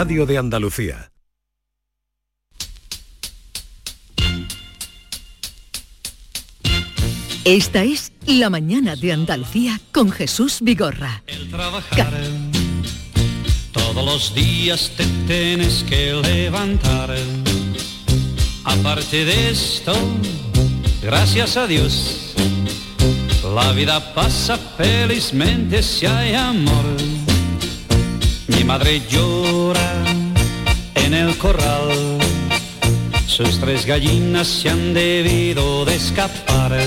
radio de Andalucía. Esta es La mañana de Andalucía con Jesús Vigorra. trabajar. Todos los días te tienes que levantar. Aparte de esto, gracias a Dios, la vida pasa felizmente si hay amor. Mi madre llora en el corral, sus tres gallinas se han debido de escapar.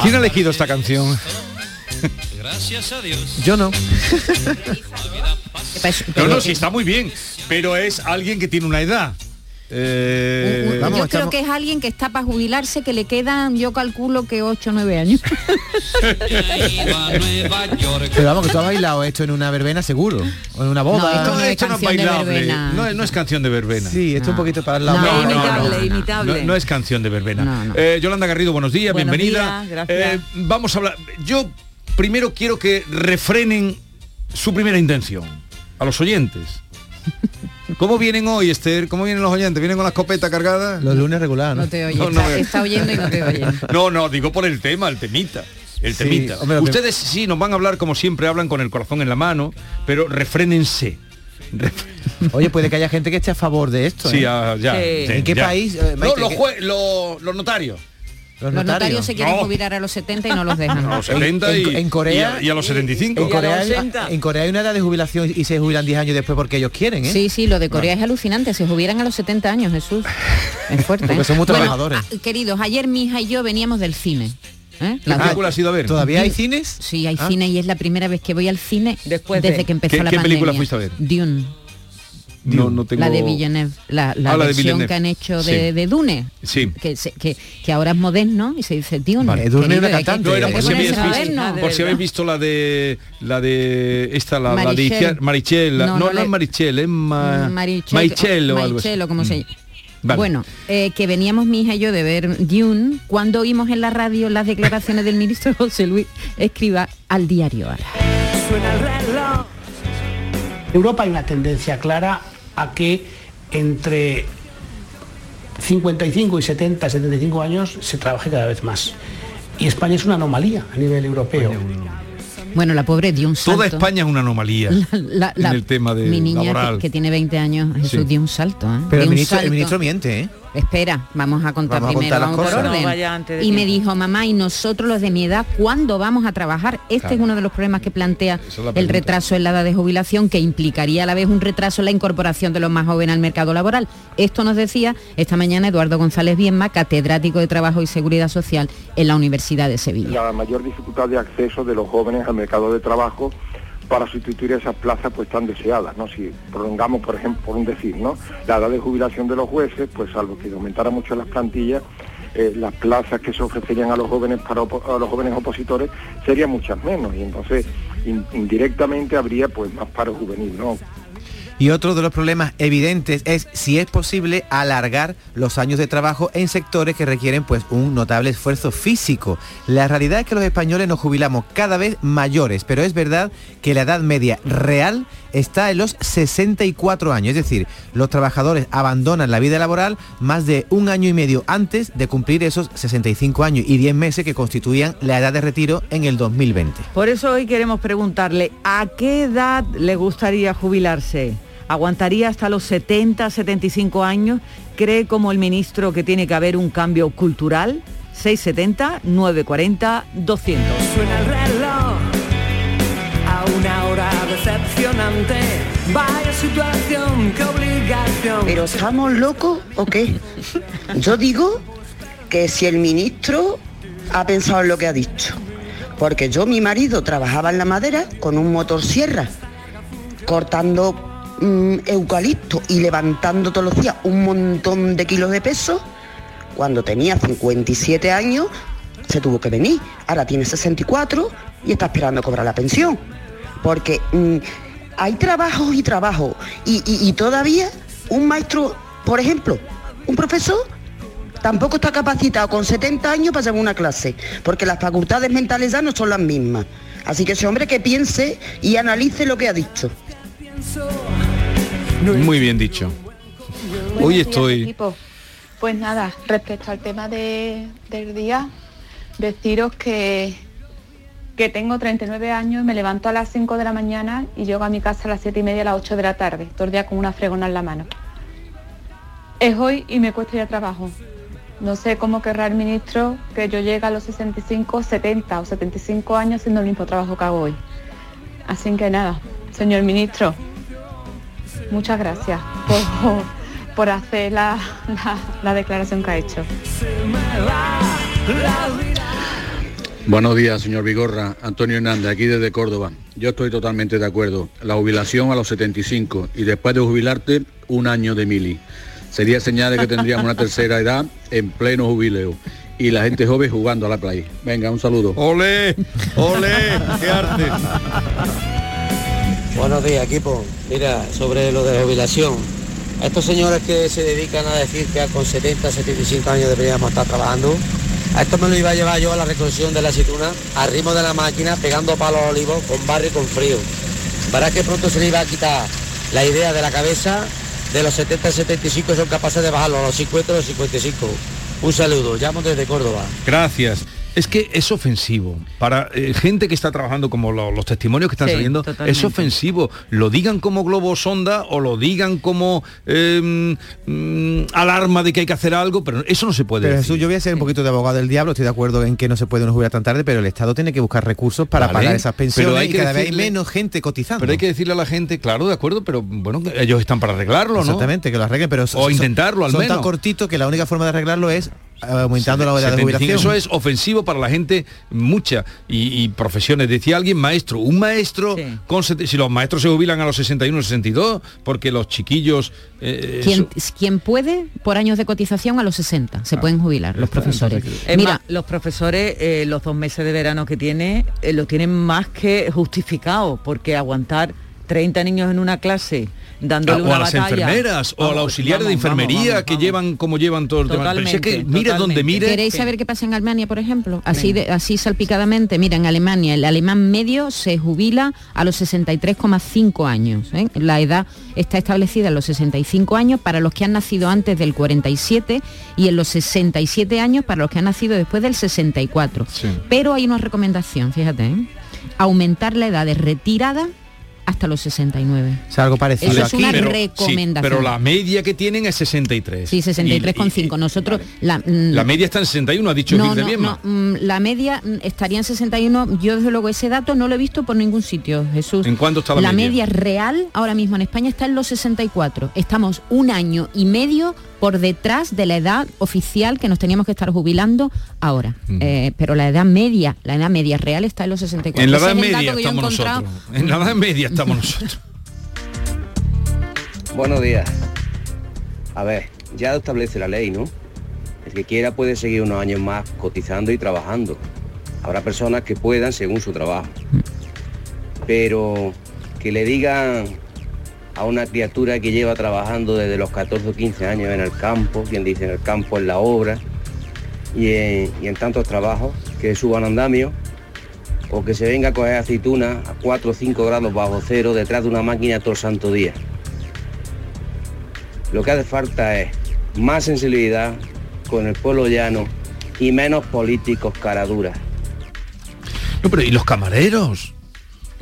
¿Quién ha elegido esta canción? Gracias a Dios. Yo no. No, no, sí está muy bien, pero es alguien que tiene una edad. Eh, yo creo que es alguien que está para jubilarse, que le quedan, yo calculo que 8 o 9 años. Pero vamos, que tú has bailado esto en una verbena seguro. O en una boda. No, esto no es esto no es canción de bailable. verbena. No, es- no es canción de verbena. Sí, esto un poquito para el lado. No, No, no, imitable, no. imitable. No, no es canción de verbena. No, no. Eh, Yolanda Garrido, buenos días, Buenos bienvenida. días, gracias. Eh, vamos a hablar. Yo primero quiero que refrenen su primera intención a los oyentes. ¿Cómo vienen hoy, Esther? ¿Cómo vienen los oyentes? ¿Vienen con la escopeta cargada? Los lunes regular, ¿no? No te oye, No, no, está, eh. está oyendo y no te oye. No, no, digo por el tema, el temita. El Sí, temita. hombre, que- Ustedes sí nos van a hablar como siempre hablan con el corazón en la mano, pero refrénense. Ref- Oye, puede que haya gente que esté a favor de esto. Sí, ¿eh? ah, ya, Sí. ¿En qué ya. país, eh, No, los, lo- los notarios. Los Los notarios se quieren No. jubilar a los 70 y no los dejan. A los 70 y, en- en Corea- y a, y a los 75. En Corea, hay, en Corea hay una edad de jubilación y se jubilan 10 años después porque ellos quieren, ¿eh? Sí, sí, lo de Corea es alucinante, se jubilan a los 70 años, Jesús. Es fuerte. Porque ¿eh? son muy Bueno, trabajadores. ah, queridos, ayer mi hija y yo veníamos del cine. ¿eh? ¿Qué Las dos. película has ido a ver? ¿Todavía hay cines? Sí, hay Ah. cine y es la primera vez que voy al cine Después desde de- que empezó ¿Qué- la qué pandemia. película fuiste a ver? Dune, No, no tengo... la de Villeneuve, la, la Ah, la de versión que han hecho de, Sí. de Dune. Sí. Que, se- que, que ahora es moderno y se dice Dune. Vale, Dune que- cantante. No, era hay por si habéis visto, moderno. por si habéis visto la de la de esta la, la de Marichel. Marichel, No, no, no no, le- es Marichel, es Ma- Marichel, Marichel o algo. Marichel, o como se llama. Vale. Bueno, eh, que veníamos mi hija y yo de ver Dune cuando oímos en la radio las declaraciones del ministro José Luis Escriba al diario ahora. Europa hay una tendencia clara a que entre 55 y 70, 75 años se trabaje cada vez más. Y España es una anomalía a nivel europeo. Bueno, la pobre dio un salto. Toda España es una anomalía La- la- en el tema de mi niña laboral. que, que tiene 20 años, Jesús Sí. dio un salto. ¿eh? Pero el un ministro, el ministro miente, ¿eh? Espera, vamos a contar Vamos a primero, contar las vamos por cosas. orden. No vaya antes de y me dijo, mamá, ¿y nosotros los de mi edad cuándo vamos a trabajar? Este Claro. es uno de los problemas que plantea es el retraso en la edad de jubilación, que implicaría a la vez un retraso en la incorporación de los más jóvenes al mercado laboral. Esto nos decía esta mañana Eduardo González Bienma, catedrático de Trabajo y Seguridad Social en la Universidad de Sevilla. la mayor dificultad de acceso de los jóvenes al mercado de trabajo para sustituir esas plazas pues tan deseadas, ¿no? Si prolongamos, por ejemplo, por un decir, ¿no? La edad de jubilación de los jueces, pues salvo que aumentara mucho las plantillas, eh, las plazas que se ofrecerían a los jóvenes para a los jóvenes opositores serían muchas menos y entonces in- indirectamente habría pues más paro juvenil, ¿no? Y otro de los problemas evidentes es si es posible alargar los años de trabajo en sectores que requieren pues un notable esfuerzo físico. La realidad es que los españoles nos jubilamos cada vez mayores, pero es verdad que la edad media real está en los 64 años, es decir, los trabajadores abandonan la vida laboral más de un año y medio antes de cumplir esos 65 años y 10 meses que constituían la edad de retiro en el 2020. Por eso hoy queremos preguntarle, ¿a qué edad le gustaría jubilarse? ¿Aguantaría hasta los 70, 75 años? ¿Cree como el ministro que tiene que haber un cambio cultural? 670 940 200. Suena el reloj a una hora decepcionante. Vaya situación, qué obligación. ¿Pero estamos locos o qué? Yo digo que si el ministro ha pensado en lo que ha dicho. Porque yo, mi marido, trabajaba en la madera con un motosierra, cortando mm, eucalipto y levantando todos los días un montón de kilos de peso. Cuando tenía 57 años, se tuvo que venir. Ahora tiene 64 y está esperando cobrar la pensión. Porque mm, hay trabajos y trabajos. Y- y todavía un maestro, por ejemplo, un profesor, tampoco está capacitado con 70 años para llevar una clase. Porque las facultades mentales ya no son las mismas. Así que ese hombre que piense y analice lo que ha dicho. Muy bien dicho. Hoy Buenos estoy... Pues nada, respecto al tema de- del día, deciros que, que tengo 39 años, me levanto a las 5 de la mañana y llego a mi casa a las 7 y media, a las 8 de la tarde, todo el día con una fregona en la mano. Es hoy y me cuesta ir a trabajo. No sé cómo querrá el ministro que yo llegue a los 65, 70 o 75 años haciendo el mismo trabajo que hago hoy. Así que nada, señor ministro, muchas gracias por, por hacer la, la- la declaración que ha hecho. Buenos días, señor Vigorra. Antonio Hernández, aquí desde Córdoba. Yo estoy totalmente de acuerdo. La jubilación a los 75 y después de jubilarte, un año de mili. Sería señal de que tendríamos una tercera edad en pleno jubileo. Y la gente joven jugando a la playa. Venga, un saludo. ¡Ole! ¡Ole! ¡Qué arte! Buenos días, equipo. Mira, sobre lo de la jubilación. A estos señores que se dedican a decir que con 70, 75 años deberíamos estar trabajando, a esto me lo iba a llevar yo a la recolección de la aceituna, al ritmo de la máquina, pegando palos a olivos, con barro y con frío. Para que pronto se le iba a quitar la idea de la cabeza de los 70, 75 son capaces de bajarlo a los 50, a los 55. Un saludo, llamo desde Córdoba. Gracias. Es que es ofensivo. Para eh, gente que está trabajando como lo- los testimonios que están Sí, saliendo, totalmente. es ofensivo. Lo digan como globo sonda o lo digan como eh, mm, alarma de que hay que hacer algo, pero eso no se puede Pero decir. Jesús, yo voy a ser un poquito de abogado del diablo, estoy de acuerdo en que no se puede uno jubilar tan tarde, pero el Estado tiene que buscar recursos para Vale, pagar esas pensiones pero hay y cada vez hay menos gente cotizando. Pero hay que decirle a la gente, claro, de acuerdo, pero bueno, ellos están para arreglarlo, ¿no? Exactamente, que lo arreglen, pero O intentarlo, al son menos. tan cortitos que la única forma de arreglarlo es eh, aumentando la edad de 75, jubilación. Eso es ofensivo para la gente mucha y, y profesiones. Decía alguien maestro, un maestro con sete- si los maestros se jubilan a los 61, 62, porque los chiquillos eh, Quien, eso- quien puede, por años de cotización a los 60, se pueden jubilar los profesores. Es Mira, más, los profesores, eh, los dos meses de verano que tiene, eh, lo tienen más que justificado, porque aguantar 30 niños en una clase dándole Ah, o una a las batalla- enfermeras o a la Vamos, auxiliar de enfermería vamos, vamos, que llevan como llevan todo el tema. Pero si es que Totalmente, mire donde totalmente. mire. ¿Queréis saber qué pasa en Alemania, por ejemplo? Así, de, así salpicadamente. Mira, en Alemania el alemán medio se jubila a los 63,5 años. ¿eh? La edad está establecida en los 65 años para los que han nacido antes del 47 y en los 67 años para los que han nacido después del 64. Pero hay una recomendación, fíjate, ¿eh? aumentar la edad de retirada hasta los 69. Es algo parecido Eso es aquí. una pero, sí, recomendación. pero la media que tienen es 63. Sí, 63,5. Nosotros la, mm, La media está en 61, ha dicho no, Gil de no, mm, la media mm, estaría en 61. Yo desde luego ese dato no lo he visto por ningún sitio, Jesús. ¿En cuánto está la media? media real ahora mismo en España está en los 64. Estamos un año y medio por detrás de la edad oficial que nos teníamos que estar jubilando ahora. Eh, pero la edad media, la edad media real está en los 64. En la edad media estamos nosotros. En la edad media estamos nosotros. Buenos días. A ver, ya lo establece la ley, ¿no? El que quiera puede seguir unos años más cotizando y trabajando. Habrá personas que puedan según su trabajo. Pero que le digan a una criatura que lleva trabajando desde los 14 o 15 años en el campo, quien dice en el campo en la obra, y en, tantos trabajos, que suban andamio, o que se venga a coger aceituna a 4 o 5 grados bajo cero detrás de una máquina todo el santo día. Lo que hace falta es más sensibilidad con el pueblo llano y menos políticos caraduras. No, pero ¿y los camareros?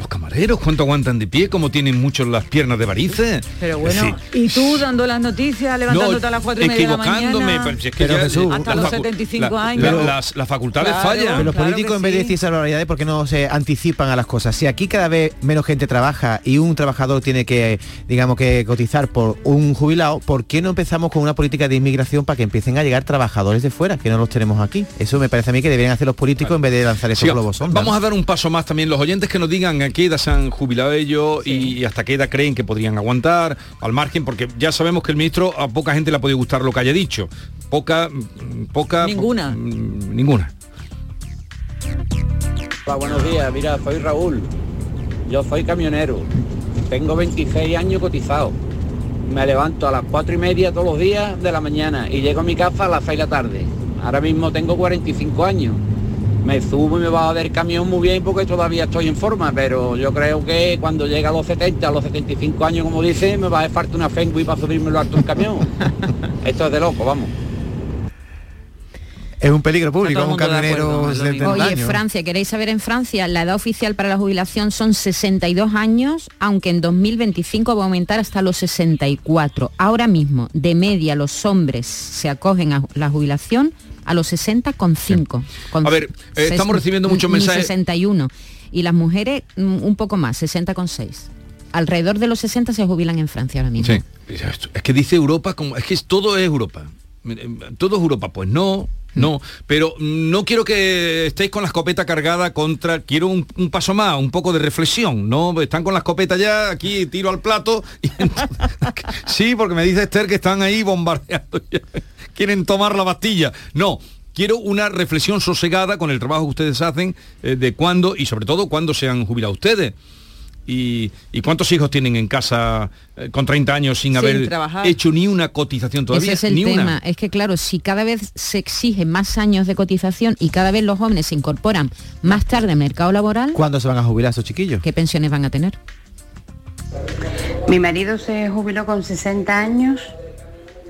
Los camareros, ¿cuánto aguantan de pie? ¿Cómo tienen muchos las piernas de varices? Pero bueno, y tú dando las noticias, levantándote a las cuatro y media de la equivocándome, mañana. pero si es que Pero ya- Jesús, hasta los facu- 75 la- años. la- las, las facultades Claro. fallan. Pero los Claro políticos en vez de decir esas barbaridades, ¿por qué no se anticipan a las cosas? Si aquí cada vez menos gente trabaja y un trabajador tiene que, digamos, que cotizar por un jubilado, ¿por qué no empezamos con una política de inmigración para que empiecen a llegar trabajadores de fuera, que no los tenemos aquí? Eso me parece a mí que deberían hacer los políticos en vez de lanzar esos globos. Vamos a dar un paso más también. Los oyentes que nos digan qué edad se han jubilado ellos y hasta qué edad creen que podrían aguantar, al margen, porque ya sabemos que el ministro a poca gente le ha podido gustar lo que haya dicho. Poca, mm, poca... Ninguna. mm, Ninguna. Hola, buenos días. Mira, soy Raúl. Yo soy camionero. Tengo 26 años cotizado. Me levanto a las 4 y media todos los días de la mañana y llego a mi casa a las 6 de la tarde. Ahora mismo tengo 45 años. Me subo y me bajo del camión muy bien porque todavía estoy en forma, pero yo creo que cuando llega a los 70, a los 75 años, como dice, me va a hacer falta una fengui para subirme lo alto un camión. Esto es de loco, vamos. Es un peligro público, un de camionero acuerdo, de es lo mismo. 70 Oye, años. Francia, ¿queréis saber en Francia? La edad oficial para la jubilación son 62 años, aunque en 2025 va a aumentar hasta los 64. Ahora mismo, de media, los hombres se acogen a la jubilación a los 60 con 5. Con A ver, eh, estamos recibiendo muchos mensajes. 61. Y las mujeres mm, un poco más, 60 con 6. Alrededor de los 60 se jubilan en Francia ahora mismo. Sí. Es que dice Europa como es que todo es Europa. Todo es Europa, pues no, no. Pero no quiero que estéis con la escopeta cargada contra. Quiero un, paso más, un poco de reflexión. No, están con la escopeta ya, aquí tiro al plato. sí, porque me dice Esther que están ahí bombardeando. Quieren tomar la Bastilla. No. Quiero una reflexión sosegada con el trabajo que ustedes hacen, eh, de cuándo y sobre todo cuándo se han jubilado ustedes. Y, y cuántos hijos tienen en casa eh, con 30 años sin, Sin haber trabajar. hecho ni una cotización todavía? Ese es el ni tema. una. Es que claro, si cada vez se exigen más años de cotización y cada vez los jóvenes se incorporan más tarde al mercado laboral, ¿Cuándo se van a jubilar esos chiquillos? ¿qué pensiones van a tener? Mi marido se jubiló con 60 años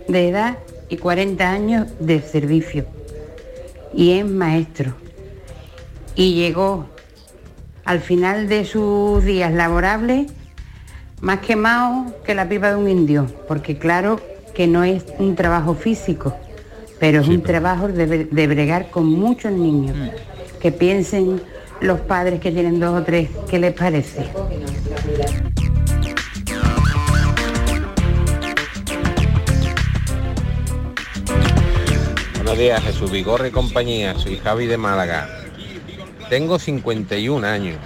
de edad y 40 años de servicio. Y es maestro. Y llegó al final de sus días laborables más quemado que la pipa de un indio. Porque claro que no es un trabajo físico, pero es un trabajo de, bre- de bregar con muchos niños. Que piensen los padres que tienen dos o tres, ¿qué les parece? Buenos días, Jesús Vigorra y compañía. Soy Javi de Málaga. Tengo 51 años.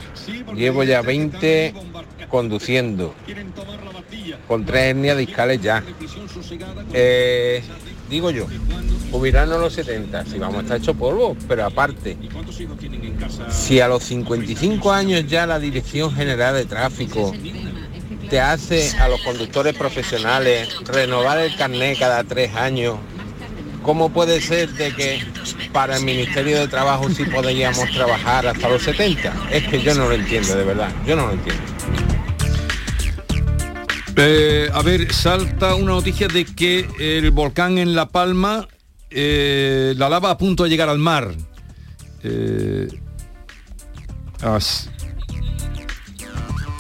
Llevo ya 20 conduciendo. Con tres hernias discales ya. Eh, digo yo, jubilarnos los 70, si vamos a estar hecho polvo, pero aparte, si a los 55 años ya la Dirección General de Tráfico te hace a los conductores profesionales renovar el carnet cada tres años, ¿cómo puede ser de que para el Ministerio de Trabajo sí podríamos trabajar hasta los 70? Es que yo no lo entiendo, de verdad, yo no lo entiendo. Eh, a ver, salta una noticia de que el volcán en La Palma, eh, la lava a punto de llegar al mar. Eh,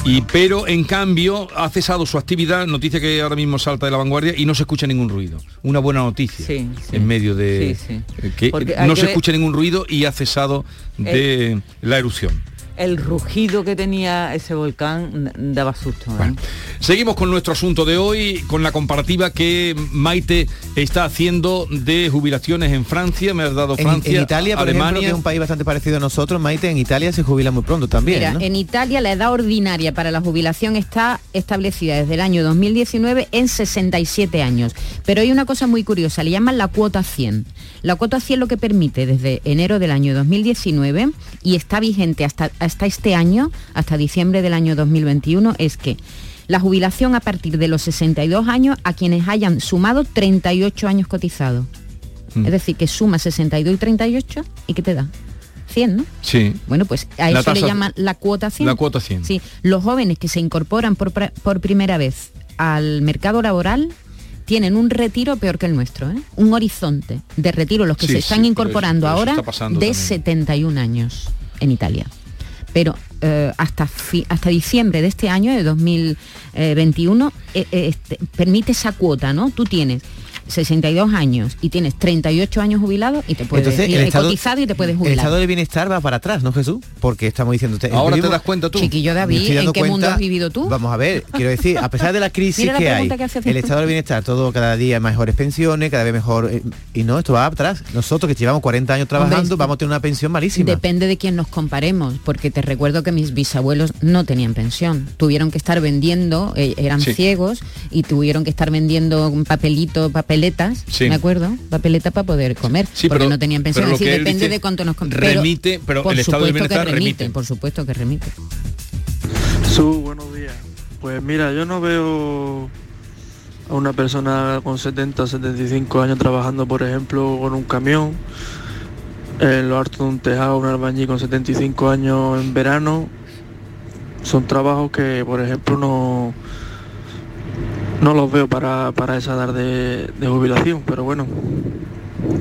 y pero en cambio ha cesado su actividad, noticia que ahora mismo salta de la vanguardia y no se escucha ningún ruido. Una buena noticia Sí, sí. en medio de Sí, eh, que no que se ver- escucha ningún ruido y ha cesado de la erupción. El rugido que tenía ese volcán daba susto. ¿eh? Seguimos con nuestro asunto de hoy, con la comparativa que Maite está haciendo de jubilaciones en Francia. Me has dado Francia, en Italia, por ejemplo, Alemania. que es un país bastante parecido a nosotros, Maite, en Italia se jubila muy pronto también, Mira, ¿no? en Italia la edad ordinaria para la jubilación está establecida desde el año 2019 en 67 años. Pero hay una cosa muy curiosa, le llaman la cuota 100. La cuota 100 lo que permite desde enero del año 2019 y está vigente hasta, hasta este año, hasta diciembre del año 2021, es que la jubilación a partir de los 62 años a quienes hayan sumado 38 años cotizados. Mm. Es decir, que suma 62 y 38 y ¿qué te da? 100, ¿no? Sí. Bueno, pues a La eso le llaman la cuota 100. La cuota 100. Sí, los jóvenes que se incorporan por, primera vez al mercado laboral tienen un retiro peor que el nuestro, ¿eh? un horizonte de retiro, los que Sí, se están incorporando eso- eso ahora está de también. 71 años en Italia. Pero eh, hasta, fi- hasta diciembre de este año, de 2021, eh, eh, este, permite esa cuota, ¿no? Tú tienes 62 años y tienes 38 años jubilados y te puedes Entonces, y- el estado, cotizado y te puedes el jubilar. estado del bienestar va para atrás, ¿no, Jesús? Porque estamos diciendo... usted- Ahora te das cuenta tú. Chiquillo David, ¿en qué mundo has vivido tú? Vamos a ver, quiero decir, a pesar de la crisis Mira la que hay, que el estado del bienestar, todo cada día mejores pensiones, cada vez mejor... eh, y no, esto va atrás. Nosotros que llevamos 40 años trabajando, Hombre, vamos a tener una pensión malísima. Depende de quién nos comparemos, porque te recuerdo que mis bisabuelos no tenían pensión. Tuvieron que estar vendiendo, eh, eran Sí. ciegos, y tuvieron que estar vendiendo un papelito, papeletas, Sí. ¿me acuerdo? Papeletas para poder comer, Sí, porque pero- no tenían pensión. pero él depende dice, de cuánto nos remite, pero por el estado que bienestar remite. Por supuesto que remite. Su, buenos días. Pues mira, yo no veo a una persona con 70 75 años trabajando, por ejemplo, con un camión. en lo harto de un tejado, un albañil con 75 años en verano, son trabajos que, por ejemplo, no, no los veo para, para esa edad de, de jubilación, pero bueno,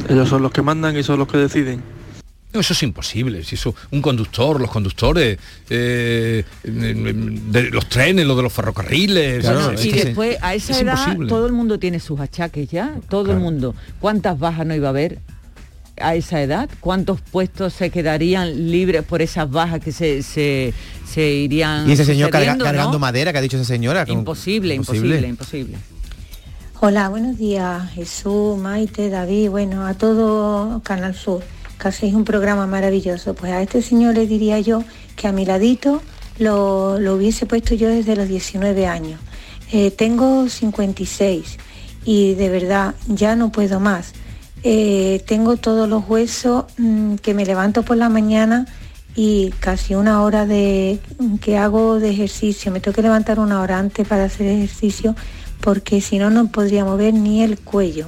ellos son los que mandan y son los que deciden. No, eso es imposible. Si eso, un conductor, los conductores, eh, de los trenes, los de los ferrocarriles. Y después a esa es edad imposible. todo el mundo tiene sus achaques ya, todo el mundo. ¿Cuántas bajas no iba a haber a esa edad? ¿Cuántos puestos se quedarían libres por esas bajas que se, se, se irían Y ese señor carga- sucediendo, ¿no? cargando madera que ha dicho esa señora. Imposible, imposible, imposible. Hola, buenos días, Jesús, Maite, David, bueno, a todo Canal Sur, que hacéis un programa maravilloso. Pues a este señor le diría yo que a mi ladito lo, lo hubiese puesto yo desde los 19 años. Eh, tengo 56 y de verdad ya no puedo más. Eh, tengo todos los huesos mm, que me levanto por la mañana y casi una hora de que hago de ejercicio. Me tengo que levantar una hora antes para hacer ejercicio porque si no no podría mover ni el cuello.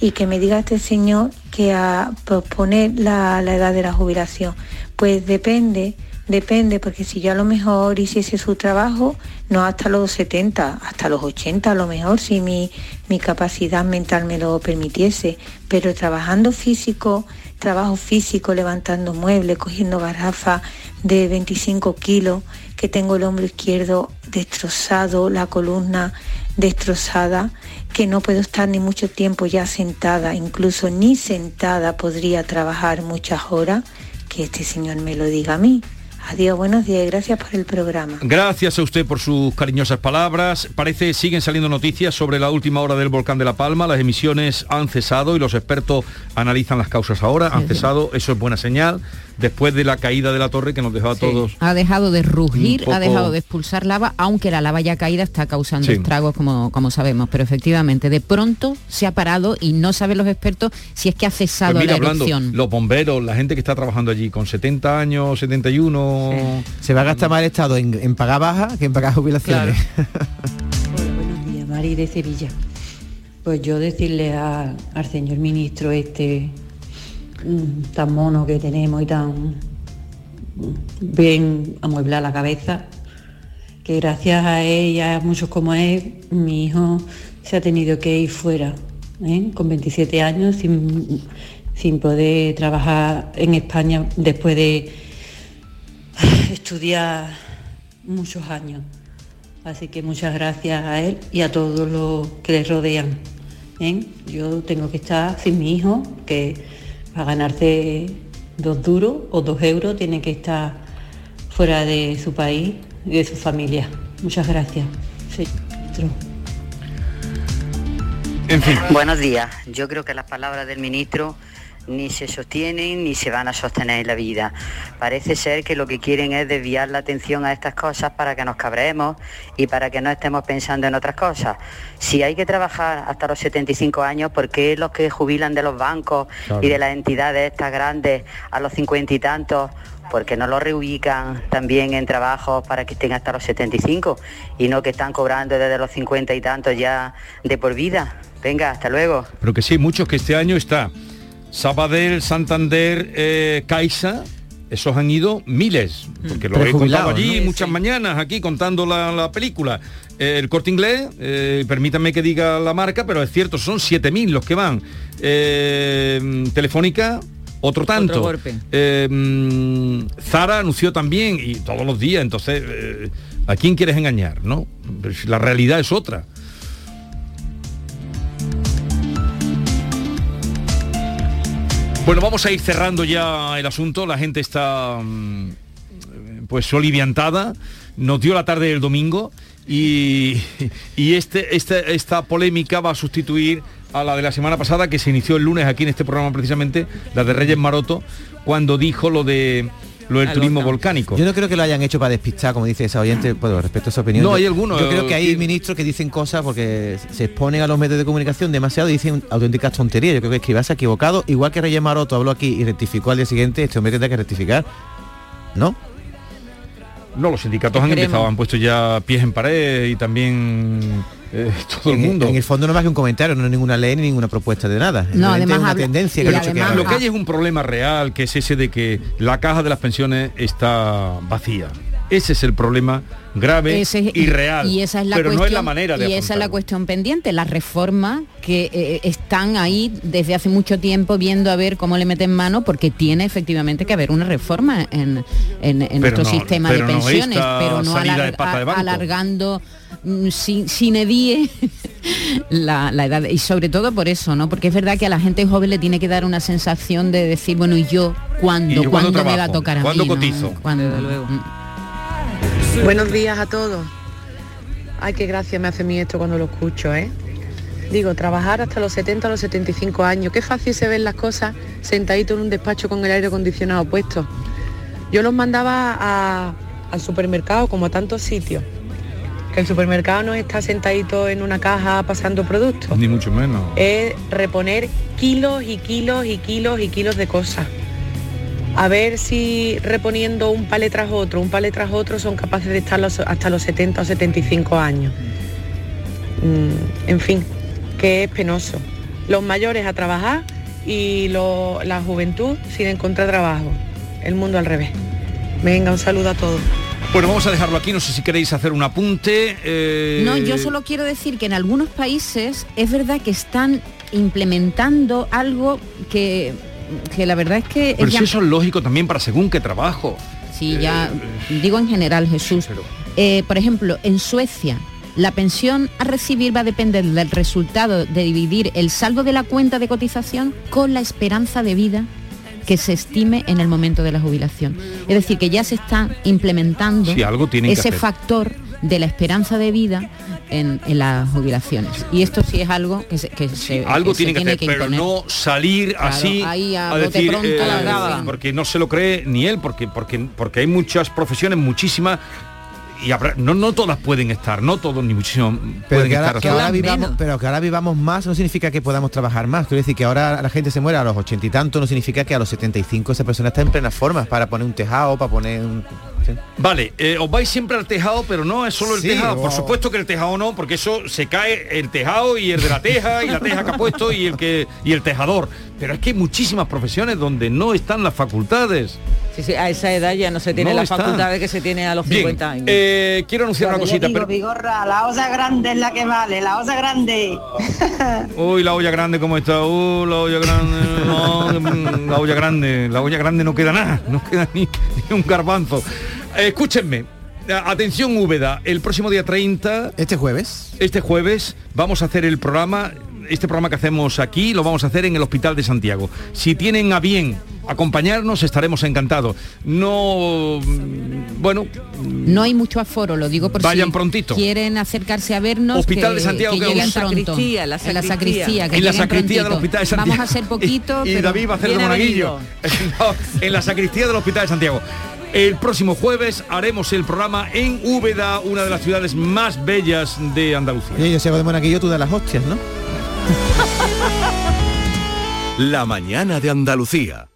Y que me diga este señor que a posponer la, la edad de la jubilación. Pues depende, depende, porque si yo a lo mejor hiciese su trabajo, no hasta los 70, hasta los 80 a lo mejor, si mi, mi capacidad mental me lo permitiese, pero trabajando físico, trabajo físico, levantando muebles, cogiendo garrafas de 25 kilos, que tengo el hombro izquierdo destrozado, la columna destrozada, que no puedo estar ni mucho tiempo ya sentada, incluso ni sentada podría trabajar muchas horas, que este señor me lo diga a mí. Adiós, buenos días y gracias por el programa. Gracias a usted por sus cariñosas palabras. Parece siguen saliendo noticias sobre la última hora del volcán de La Palma. Las emisiones han cesado y los expertos analizan las causas ahora. Han cesado, eso es buena señal. Después de la caída de la torre que nos dejó a todos. Ha dejado de rugir, poco- ha dejado de expulsar lava, aunque la lava ya caída está causando Sí. estragos como, como sabemos. Pero efectivamente, de pronto se ha parado y no saben los expertos si es que ha cesado Pues mira, la hablando, erupción. los bomberos, la gente que está trabajando allí con 70 años, 71. Se va a gastar más el Estado en, en pagar baja que en pagar jubilaciones. Buenos días, Mari de Sevilla. Pues yo decirle a- al señor ministro este tan mono que tenemos y tan mm, bien amueblar la cabeza, que gracias a y a muchos como él, mi hijo se ha tenido que ir fuera, ¿eh? con 27 años, sin, sin poder trabajar en España después de estudiar muchos años. Así que muchas gracias a él y a todos los que le rodean. ¿eh? Yo tengo que estar sin mi hijo, que para ganarse dos duros o dos euros tiene que estar fuera de su país y de su familia. Muchas gracias. señor ministro. Buenos días. Yo creo que las palabras del ministro ni se sostienen ni se van a sostener en la vida. Parece ser que lo que quieren es desviar la atención a estas cosas para que nos cabreemos y para que no estemos pensando en otras cosas. Si hay que trabajar hasta los 75 años, ¿por qué los que jubilan de los bancos Claro. y de las entidades estas grandes a los 50 y tantos? porque no los reubican también en trabajos para que estén hasta los 75 y no que están cobrando desde los 50 y tantos ya de por vida. Venga, hasta luego. Pero que sí, muchos que este año está Sabadell, Santander, eh, Caixa, esos han ido miles, porque lo he contado allí ¿no? muchas mañanas aquí contando la, la película. Eh, el corte inglés, eh, permítanme que diga la marca, pero es cierto, son 7.000 los que van. Eh, Telefónica, otro tanto. Otro golpe. Eh, mm, Zara anunció también, y todos los días, entonces, eh, ¿a quién quieres engañar? no? Pues La realidad es otra. Bueno, vamos a ir cerrando ya el asunto. La gente está mm, pues soliviantada. Nos dio la tarde del domingo y, y este, este- esta polémica va a sustituir a la de la semana pasada que se inició el lunes aquí en este programa precisamente, la de Reyes Maroto, cuando dijo lo de lo del turismo volcánico. Yo no creo que lo hayan hecho para despistar, como dice esa oyente, bueno, respecto a su opinión. No, Yo- hay algunos, Yo creo que hay ministros que dicen cosas porque se exponen a los medios de comunicación demasiado y dicen auténticas tonterías. Yo creo que Escribá se ha equivocado. Igual que Reyes Maroto habló aquí y rectificó al día siguiente, este hombre tendrá que rectificar. ¿No? No, los sindicatos han empezado, han puesto ya pies en pared y también eh, todo el En- mundo. En el fondo no más que un comentario, no es ninguna ley ni ninguna propuesta de nada. No, además es una habla- tendencia que además-. Lo que hay es un problema real, que es ese de que la caja de las pensiones está vacía. Ese es el problema grave es- y real. y esa es la pero cuestión, no es la manera de y esa es la cuestión pendiente las reformas que eh, están ahí desde hace mucho tiempo viendo a ver cómo le meten mano porque tiene efectivamente que haber una reforma en, en- en nuestro no- sistema de pensiones pero no alar- a- alargando sin, sin edie la, la edad y sobre todo por eso no porque es verdad que a la gente joven le tiene que dar una sensación de decir bueno y yo cuándo ¿Y yo cuándo cuándo me va a tocar a ¿Cuándo mí, no? cotizo? ¿Cuándo? luego. Buenos días a todos. Ay, qué gracia me hace a mí esto cuando lo escucho, ¿eh? Digo, trabajar hasta los 70 o los 75 años. Qué fácil se ven las cosas sentadito en un despacho con el aire acondicionado puesto. Yo los mandaba a- al supermercado como a tantos sitios. El supermercado no está sentadito en una caja pasando productos. Ni mucho menos. Es reponer kilos y kilos y kilos y kilos de cosas. A ver si reponiendo un palé tras otro, un palé tras otro, son capaces de estar los- hasta los 70 o 75 años. Mm, en fin, que es penoso. Los mayores a trabajar y lo- la juventud sin encontrar trabajo. El mundo al revés. Venga, un saludo a todos. Bueno, vamos a dejarlo aquí. No sé si queréis hacer un apunte. eh, No, yo solo quiero decir que en algunos países es verdad que están implementando algo que, que la verdad es que... Pero es si ya- eso es lógico también para según qué trabajo. Sí, ya digo en general, Jesús. Eh, por ejemplo, en Suecia, la pensión a recibir va a depender del resultado de dividir el saldo de la cuenta de cotización con la esperanza de vida que se estime en el momento de la jubilación. Es decir, que ya se está implementando Sí, algo ese factor de la esperanza de vida en, en las jubilaciones. Y esto sí es algo que se, que se- Algo que se tiene que hacer, pero no salir Claro, así ahí a a, decir pronto, eh, la porque no se lo cree ni él, porque porque porque hay muchas profesiones, muchísimas y habrá- no no todas pueden estar, no todos ni muchísimo Pero pueden que, ahora, estar. que ahora vivamos, pero que ahora vivamos más no significa que podamos trabajar más. Quiero decir que ahora la gente se muere a los ochenta y tantos, no significa que a los 75 esa persona está en plena forma para poner un tejado, para poner un... sí. Vale, eh, os vais siempre al tejado, pero no es solo el Sí, tejado. Por supuesto que el tejado no, porque eso se cae el tejado y el de la teja y la teja que ha puesto y el que y el tejador. Pero es que hay muchísimas profesiones donde no están las facultades. Sí, sí, a esa edad ya no se tiene No la está. facultad de que se tiene a los Bien, 50 años. eh, quiero anunciar una cosita. digo, pero- Vigorra, la osa grande es la que vale, la osa grande. Uy, la olla grande, ¿cómo está? Uh, la olla grande, no, mm, la olla grande, la olla grande no queda nada, no queda ni, ni un garbanzo. Eh, escúchenme, atención Úbeda, el próximo día 30... Este jueves. Este jueves vamos a hacer el programa, este programa que hacemos aquí, lo vamos a hacer en el Hospital de Santiago. Si tienen a bien acompañarnos, estaremos encantados. No, mm, bueno, No hay mucho aforo, lo digo por Vayan si prontito. quieren acercarse a vernos. Hospital que- de Santiago, que que lleguen pronto. Sacristía, la En la sacristía. sacristía. que en la sacristía del. Hospital de Santiago. Vamos a hacer poquito, y, y pero David va a hacer de monaguillo. No, en la sacristía del Hospital de Santiago. El próximo jueves haremos el programa en Úbeda, una de las ciudades más bellas de Andalucía. Oye, yo si hago de monaguillo, tú das las hostias, ¿no? La mañana de Andalucía.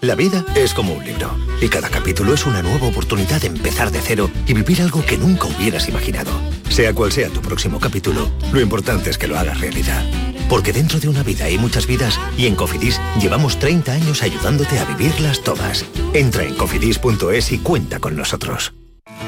La vida es como un libro y cada capítulo es una nueva oportunidad de empezar de cero y vivir algo que nunca hubieras imaginado. Sea cual sea tu próximo capítulo, lo importante es que lo hagas realidad. Porque dentro de una vida hay muchas vidas y en Cofidis llevamos 30 años ayudándote a vivirlas todas. Entra en cofidis.es y cuenta con nosotros.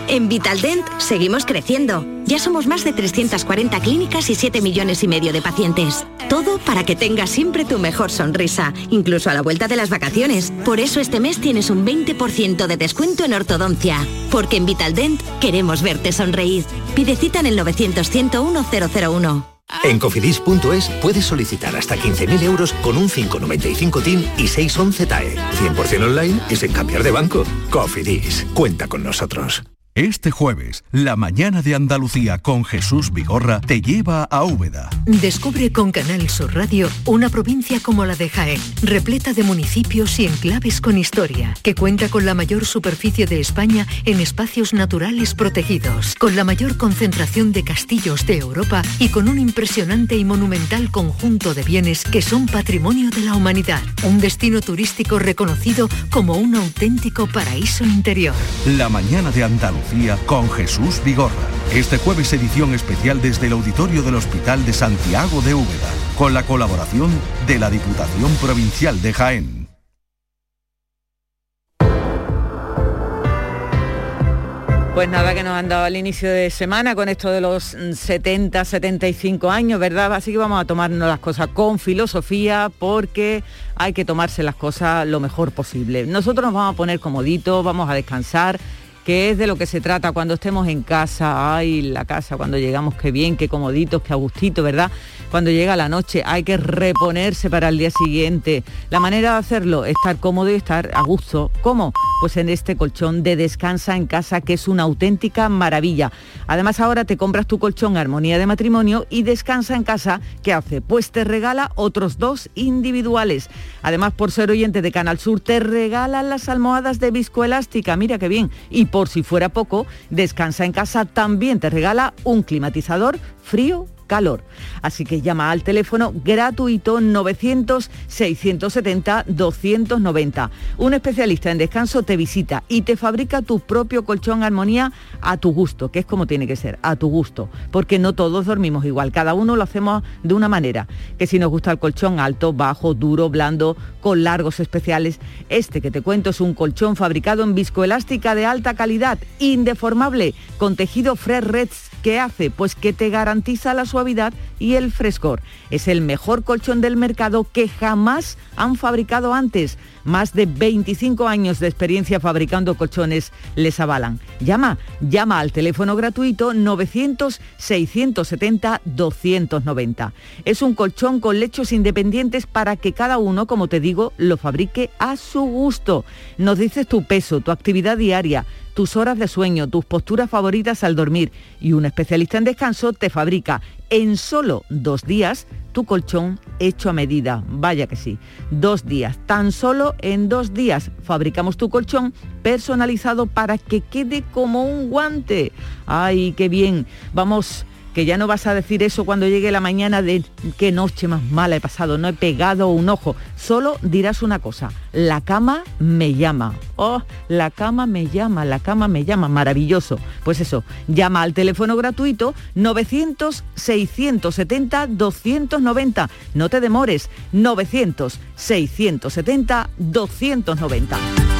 En Vitaldent seguimos creciendo. Ya somos más de 340 clínicas y 7 millones y medio de pacientes. Todo para que tengas siempre tu mejor sonrisa, incluso a la vuelta de las vacaciones. Por eso este mes tienes un 20% de descuento en ortodoncia. Porque en Vitaldent queremos verte sonreír. Pide cita en el 900 101 001. En cofidis.es puedes solicitar hasta 15.000 euros con un 595 TIN y 611 TAE. 100% online y sin cambiar de banco. Cofidis, cuenta con nosotros. Este jueves, la mañana de Andalucía con Jesús Vigorra te lleva a Úbeda. Descubre con Canal Sur Radio una provincia como la de Jaén, repleta de municipios y enclaves con historia, que cuenta con la mayor superficie de España en espacios naturales protegidos, con la mayor concentración de castillos de Europa y con un impresionante y monumental conjunto de bienes que son patrimonio de la humanidad. Un destino turístico reconocido como un auténtico paraíso interior. La mañana de Andalucía Andalucía con Jesús Vigorra. Este jueves edición especial desde el auditorio del Hospital de Santiago de Úbeda, con la colaboración de la Diputación Provincial de Jaén. Pues nada que nos han dado al inicio de semana con esto de los 70, 75 años, ¿verdad? Así que vamos a tomarnos las cosas con filosofía porque hay que tomarse las cosas lo mejor posible. Nosotros nos vamos a poner comoditos, vamos a descansar, que es de lo que se trata cuando estemos en casa. Ay, la casa, cuando llegamos, qué bien, qué comoditos, qué agustito, ¿verdad? Cuando llega la noche hay que reponerse para el día siguiente. La manera de hacerlo, estar cómodo y estar a gusto. ¿Cómo? Pues en este colchón de descansa en casa que es una auténtica maravilla. Además ahora te compras tu colchón Armonía de Matrimonio y descansa en casa. ¿Qué hace? Pues te regala otros dos individuales. Además por ser oyente de Canal Sur te regalan las almohadas de viscoelástica. Mira qué bien. Y por si fuera poco, descansa en casa también te regala un climatizador frío calor. Así que llama al teléfono gratuito 900-670-290. Un especialista en descanso te visita y te fabrica tu propio colchón armonía a tu gusto, que es como tiene que ser, a tu gusto, porque no todos dormimos igual, cada uno lo hacemos de una manera, que si nos gusta el colchón alto, bajo, duro, blando, con largos especiales, este que te cuento es un colchón fabricado en viscoelástica de alta calidad, indeformable, con tejido Fresh Reds ¿Qué hace? Pues que te garantiza la suavidad y el frescor. Es el mejor colchón del mercado que jamás han fabricado antes. Más de 25 años de experiencia fabricando colchones les avalan. Llama, llama al teléfono gratuito 900-670-290. Es un colchón con lechos independientes para que cada uno, como te digo, lo fabrique a su gusto. Nos dices tu peso, tu actividad diaria tus horas de sueño, tus posturas favoritas al dormir y un especialista en descanso te fabrica en solo dos días tu colchón hecho a medida. Vaya que sí, dos días, tan solo en dos días fabricamos tu colchón personalizado para que quede como un guante. ¡Ay, qué bien! Vamos que ya no vas a decir eso cuando llegue la mañana de qué noche más mala he pasado, no he pegado un ojo. Solo dirás una cosa, la cama me llama. Oh, la cama me llama, la cama me llama, maravilloso. Pues eso, llama al teléfono gratuito 900-670-290. No te demores, 900-670-290.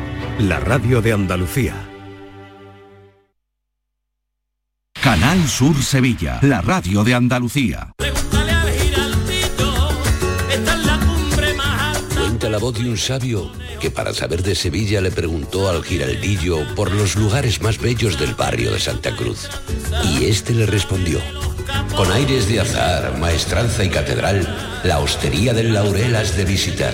la radio de Andalucía. Canal Sur Sevilla, la radio de Andalucía. Cuenta la voz de un sabio que para saber de Sevilla le preguntó al giraldillo por los lugares más bellos del barrio de Santa Cruz. Y este le respondió, con aires de azar, maestranza y catedral, la hostería del Laurel has de visitar,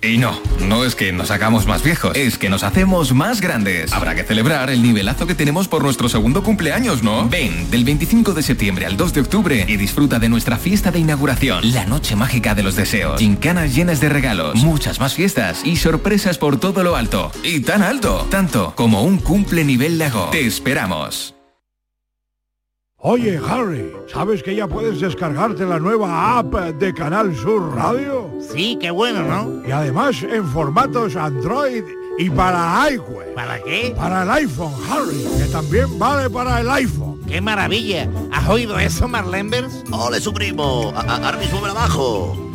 Y no, no es que nos hagamos más viejos, es que nos hacemos más grandes. Habrá que celebrar el nivelazo que tenemos por nuestro segundo cumpleaños, ¿no? Ven, del 25 de septiembre al 2 de octubre y disfruta de nuestra fiesta de inauguración, la noche mágica de los deseos. Gincanas llenas de regalos, muchas más fiestas y sorpresas por todo lo alto. Y tan alto, tanto como un cumple nivel lago. Te esperamos. Oye, Harry, ¿sabes que ya puedes descargarte la nueva app de Canal Sur Radio? Sí, qué bueno, ¿no? Y además en formatos Android y para iWeb. ¿Para qué? Para el iPhone, Harry, que también vale para el iPhone. ¡Qué maravilla! ¿Has oído eso, Marlenbers? ¡Ole, su primo! A- a- Ahora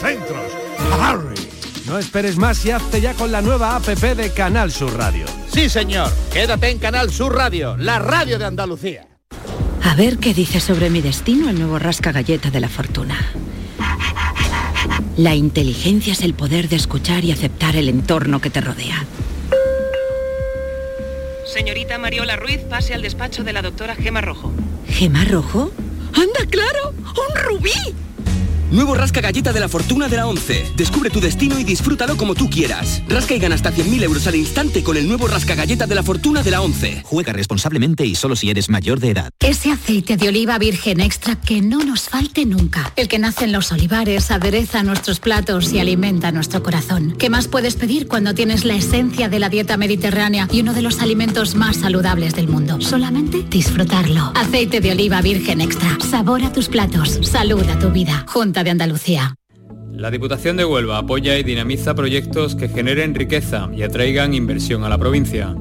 centros. Harry. No esperes más y hazte ya con la nueva APP de Canal Sur Radio. Sí, señor. Quédate en Canal Sur Radio, la radio de Andalucía. A ver qué dice sobre mi destino el nuevo rasca galleta de la fortuna. La inteligencia es el poder de escuchar y aceptar el entorno que te rodea. Señorita Mariola Ruiz, pase al despacho de la doctora Gema Rojo. ¿Gema rojo? ¡Anda, claro! ¡Un rubí! Nuevo Rasca Galleta de la Fortuna de la 11. Descubre tu destino y disfrútalo como tú quieras. Rasca y gana hasta 100.000 euros al instante con el nuevo Rasca Galleta de la Fortuna de la 11. Juega responsablemente y solo si eres mayor de edad. Ese aceite de oliva virgen extra que no nos falte nunca. El que nace en los olivares, adereza nuestros platos y alimenta nuestro corazón. ¿Qué más puedes pedir cuando tienes la esencia de la dieta mediterránea y uno de los alimentos más saludables del mundo? Solamente disfrutarlo. Aceite de oliva virgen extra. Sabor a tus platos. Salud a tu vida. Junta de Andalucía. La Diputación de Huelva apoya y dinamiza proyectos que generen riqueza y atraigan inversión a la provincia,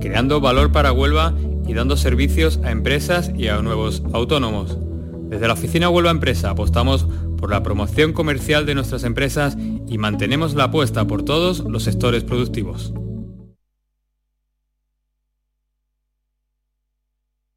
creando valor para Huelva y dando servicios a empresas y a nuevos autónomos. Desde la oficina Huelva Empresa apostamos por la promoción comercial de nuestras empresas y mantenemos la apuesta por todos los sectores productivos.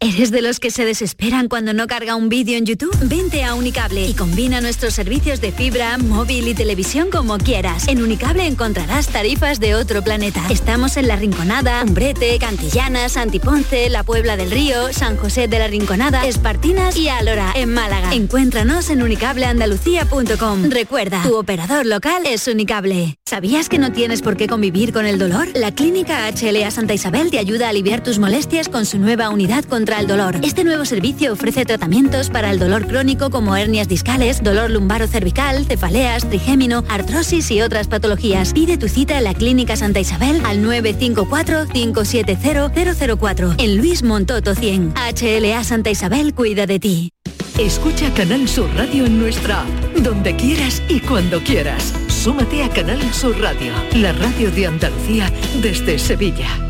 ¿Eres de los que se desesperan cuando no carga un vídeo en YouTube? Vente a Unicable y combina nuestros servicios de fibra, móvil y televisión como quieras. En Unicable encontrarás tarifas de otro planeta. Estamos en La Rinconada, Umbrete, Cantillana, Santiponce, La Puebla del Río, San José de la Rinconada, Espartinas y Alora, en Málaga. Encuéntranos en unicableandalucía.com. Recuerda, tu operador local es Unicable. ¿Sabías que no tienes por qué convivir con el dolor? La Clínica HLA Santa Isabel te ayuda a aliviar tus molestias con su nueva unidad contra el dolor. Este nuevo servicio ofrece tratamientos para el dolor crónico como hernias discales, dolor lumbaro cervical, cefaleas, trigémino, artrosis y otras patologías. Pide tu cita en la Clínica Santa Isabel al 954-570-004 en Luis Montoto 100. HLA Santa Isabel cuida de ti. Escucha Canal Sur Radio en nuestra app, donde quieras y cuando quieras. Súmate a Canal Sur Radio, la radio de Andalucía desde Sevilla.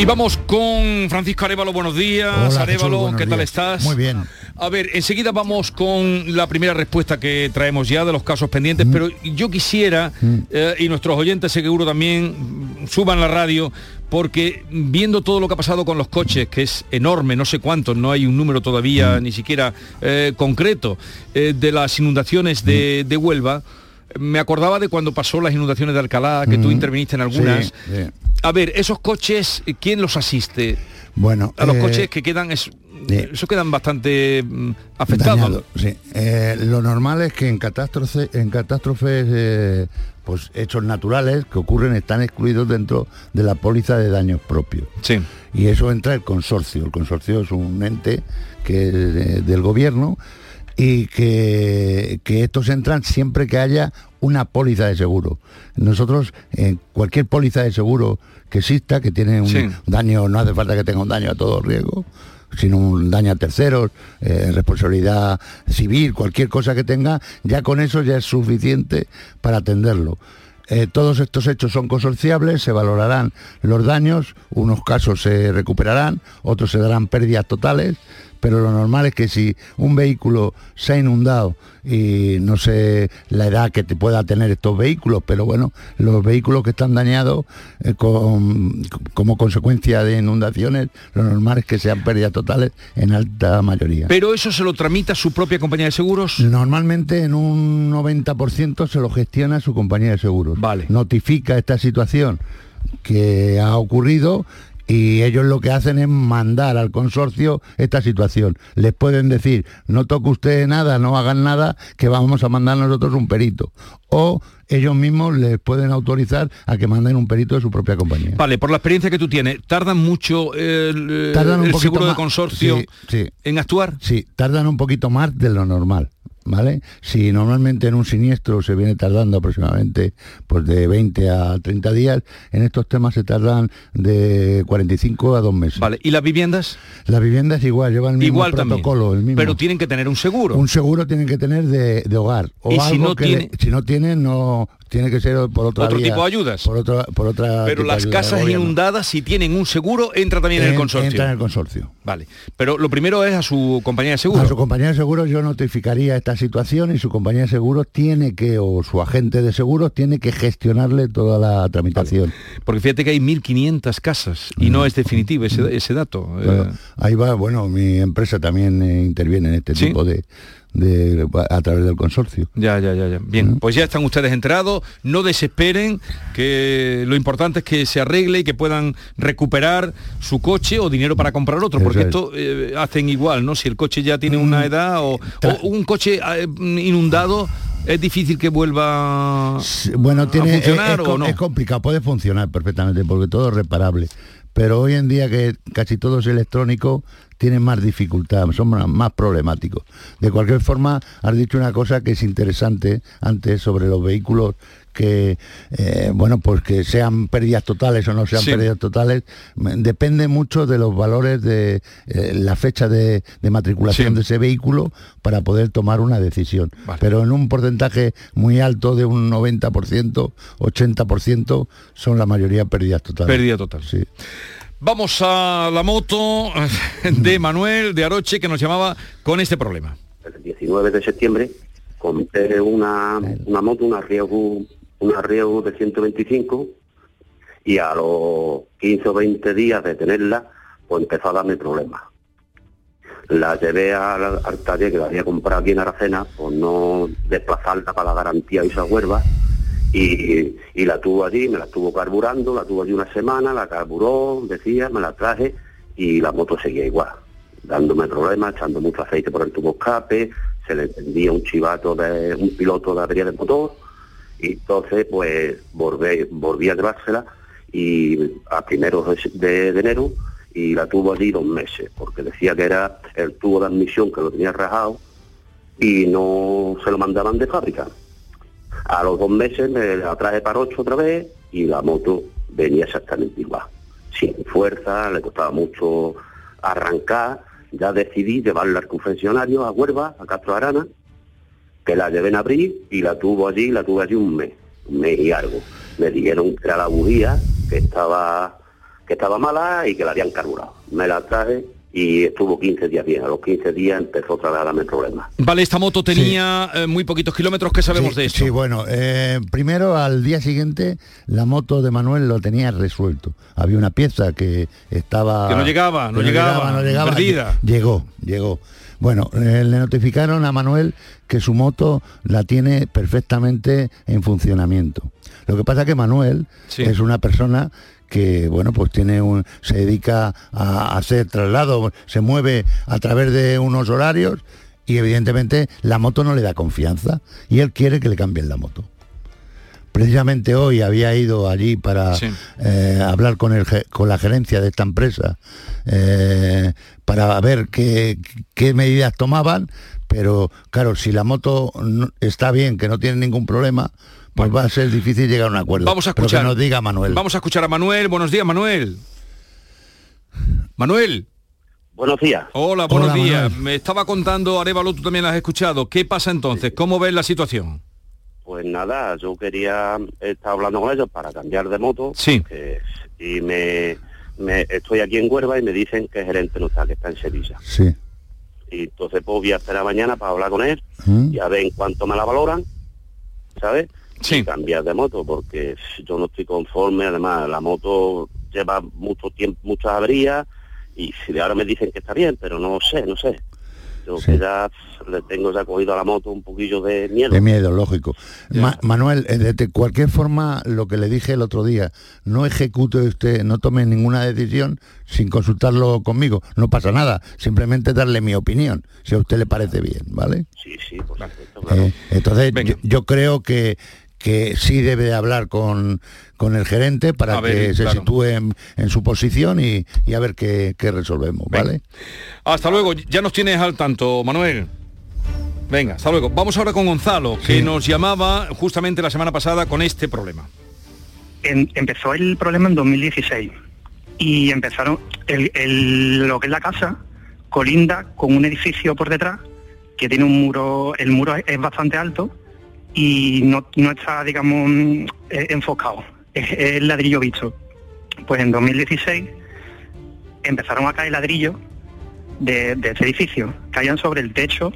Y vamos con Francisco Arevalo, buenos días. Hola, Arevalo, ¿qué tal estás? Muy bien. A ver, enseguida vamos con la primera respuesta que traemos ya de los casos pendientes, pero yo quisiera, eh, y nuestros oyentes seguro también, suban la radio, porque viendo todo lo que ha pasado con los coches, que es enorme, no sé cuántos, no hay un número todavía ni siquiera eh, concreto, eh, de las inundaciones de, de Huelva, me acordaba de cuando pasó las inundaciones de Alcalá, que tú interviniste en algunas. Sí. A ver, esos coches, ¿quién los asiste? Bueno, A los eh, coches que quedan, es, eh, eso quedan bastante mm, afectados. Dañado, sí. Eh, lo normal es que en catástrofes, en catástrofes eh, pues hechos naturales que ocurren están excluidos dentro de la póliza de daños propios. Sí. Y eso entra el consorcio. El consorcio es un ente que de- del gobierno y que, que estos entran siempre que haya una póliza de seguro. Nosotros, en cualquier póliza de seguro que exista, que tiene un Sí. daño, no hace falta que tenga un daño a todo riesgo, sino un daño a terceros, eh, responsabilidad civil, cualquier cosa que tenga, ya con eso ya es suficiente para atenderlo. Eh, todos estos hechos son consorciables, se valorarán los daños, unos casos se recuperarán, otros se darán pérdidas totales, pero lo normal es que si un vehículo se ha inundado y no sé la edad que te pueda tener estos vehículos, pero bueno, los vehículos que están dañados eh, con- como consecuencia de inundaciones, lo normal es que sean pérdidas totales en alta mayoría. Pero eso se lo tramita su propia compañía de seguros. Normalmente en un 90% se lo gestiona su compañía de seguros. Vale. Notifica esta situación que ha ocurrido y ellos lo que hacen es mandar al consorcio esta situación. Les pueden decir, no toque usted nada, no hagan nada, que vamos a mandar nosotros un perito. O ellos mismos les pueden autorizar a que manden un perito de su propia compañía. Vale, por la experiencia que tú tienes, ¿tardan mucho el, Tardan seguro de consorcio Sí, sí. en actuar? Sí, tardan un poquito más de lo normal. ¿Vale? Si normalmente en un siniestro se viene tardando aproximadamente pues de 20 a 30 días, en estos temas se tardan de 45 a 2 meses. Vale, ¿y las viviendas? La vivienda es igual, lleva el mismo Igual también. protocolo, el mismo. Pero tienen que tener un seguro. Un seguro tienen que tener de, de hogar. O Y si algo no que tiene- le- si no no tiene que ser por otra Otro vía, tipo de ayudas. Por otra, por otra Pero las casas inundadas, si tienen un seguro, entra también en, el consorcio. entra en el consorcio. Vale. Pero lo primero es a su compañía de seguro. A su compañía de seguros yo notificaría esta situación y su compañía de seguros tiene que, o su agente de seguros tiene que gestionarle toda la tramitación. Porque fíjate que hay 1.500 casas y no es definitivo ese, ese dato. Mm. Claro, Eh, ahí va, bueno, mi empresa también eh, interviene en este ¿Sí? tipo de, de- a través del consorcio. Ya, ya, ya, ya. Bien, pues ya están ustedes enterados, no desesperen, que lo importante es que se arregle y que puedan recuperar su coche o dinero para comprar otro, porque esto eh, hacen igual, ¿no? Si el coche ya tiene una edad o, o un coche eh, inundado, es difícil que vuelva Bueno, tiene, a funcionar es o co- no. es complicado, puede funcionar perfectamente porque todo es reparable. Pero hoy en día que casi todo es electrónico, tiene más dificultad, son más, más problemáticos. De cualquier forma, has dicho una cosa que es interesante antes sobre los vehículos que, eh, bueno, pues que sean pérdidas totales o no sean Sí. pérdidas totales, depende mucho de los valores de eh, la fecha de, de matriculación Sí. de ese vehículo para poder tomar una decisión. Pero en un porcentaje muy alto de un 90%, 80% son la mayoría pérdidas totales. Pérdida total. Sí. Vamos a la moto de Manuel de Aroche que nos llamaba con este problema. el 19 de septiembre compré una, una moto, una Riego, una Riego de 125 y a los 15 o 20 días de tenerla, pues empezó a darme problemas. La llevé al, al taller que la había comprado aquí en Aracena por no desplazarla para la garantía y esa huerva y, y la tuvo allí, me la estuvo carburando, la tuvo allí una semana, la carburó, decía, me la traje y la moto seguía igual, dándome problemas, echando mucho aceite por el tubo escape, se le encendía un chivato de un piloto de avería de motor y entonces pues volví, volví a llevársela y a primeros de, enero y la tuvo allí dos meses, porque decía que era el tubo de admisión que lo tenía rajado y no se lo mandaban de fábrica. A los dos meses me la traje para ocho otra vez y la moto venía exactamente igual. Sin fuerza, le costaba mucho arrancar. Ya decidí llevarla al confesionario a Huerva, a Castro Arana, que la llevé en abril y la tuvo allí, la tuve allí un mes, un mes y algo. Me dijeron que era la bujía, que estaba, que estaba mala y que la habían carburado. Me la traje y estuvo 15 días bien. A los 15 días empezó otra vez a darme problemas. Vale, esta moto tenía eh, muy poquitos kilómetros, ¿qué sabemos de esto? Sí, bueno, eh, primero al día siguiente la moto de Manuel lo tenía resuelto. Había una pieza que estaba... Que no llegaba, no que llegaba, no llegaba. perdida. Llegó, llegó. Bueno, eh, le notificaron a Manuel que su moto la tiene perfectamente en funcionamiento. Lo que pasa que Manuel es una persona que bueno pues tiene un se dedica a hacer traslado se mueve a través de unos horarios y evidentemente la moto no le da confianza y él quiere que le cambien la moto. Precisamente hoy había ido allí para eh, hablar con, el, con la gerencia de esta empresa eh, para ver qué, qué medidas tomaban, pero claro, si la moto está bien, que no tiene ningún problema, pues va a ser difícil llegar a un acuerdo. Vamos a escuchar. que nos diga Manuel. Vamos a escuchar a Manuel. Buenos días, Manuel. Manuel. Buenos días. Hola, buenos días. Me estaba contando, Arevalo, tú también lo has escuchado. ¿Qué pasa entonces? ¿Cómo ves la situación? Pues nada, yo quería estar hablando con ellos para cambiar de moto. Sí. y me, estoy aquí en Huerva y me dicen que el gerente no está, que está en Sevilla. Sí. Y entonces pues voy a esperar mañana para hablar con él ¿Mm? y a ver en cuánto me la valoran, ¿sabes? Sí. cambiar de moto porque yo no estoy conforme, además la moto lleva mucho tiempo, muchas averías y si de ahora me dicen que está bien, pero no sé, no sé. Yo que ya le tengo ya cogido a la moto un poquillo de miedo. De miedo, lógico. Manuel, eh, de cualquier forma, lo que le dije el otro día, no ejecute usted, no tome ninguna decisión sin consultarlo conmigo. No pasa nada, simplemente darle mi opinión, si a usted le parece bien, ¿vale? Sí, sí, por supuesto, claro. Eh, entonces, yo, creo que que sí debe hablar con, con el gerente para que se sitúe en, su posición y, a ver qué, resolvemos, ¿vale? Hasta luego, ya nos tienes al tanto, Manuel. Venga, hasta luego. Vamos ahora con Gonzalo, que nos llamaba justamente la semana pasada con este problema. empezó el problema en 2016 y empezaron, el, lo que es la casa colinda con un edificio por detrás que tiene un muro, el muro es bastante alto y no, está, digamos, eh, enfocado. Es el ladrillo visto. Pues en 2016 empezaron a caer ladrillos de, de este edificio, caían sobre el techo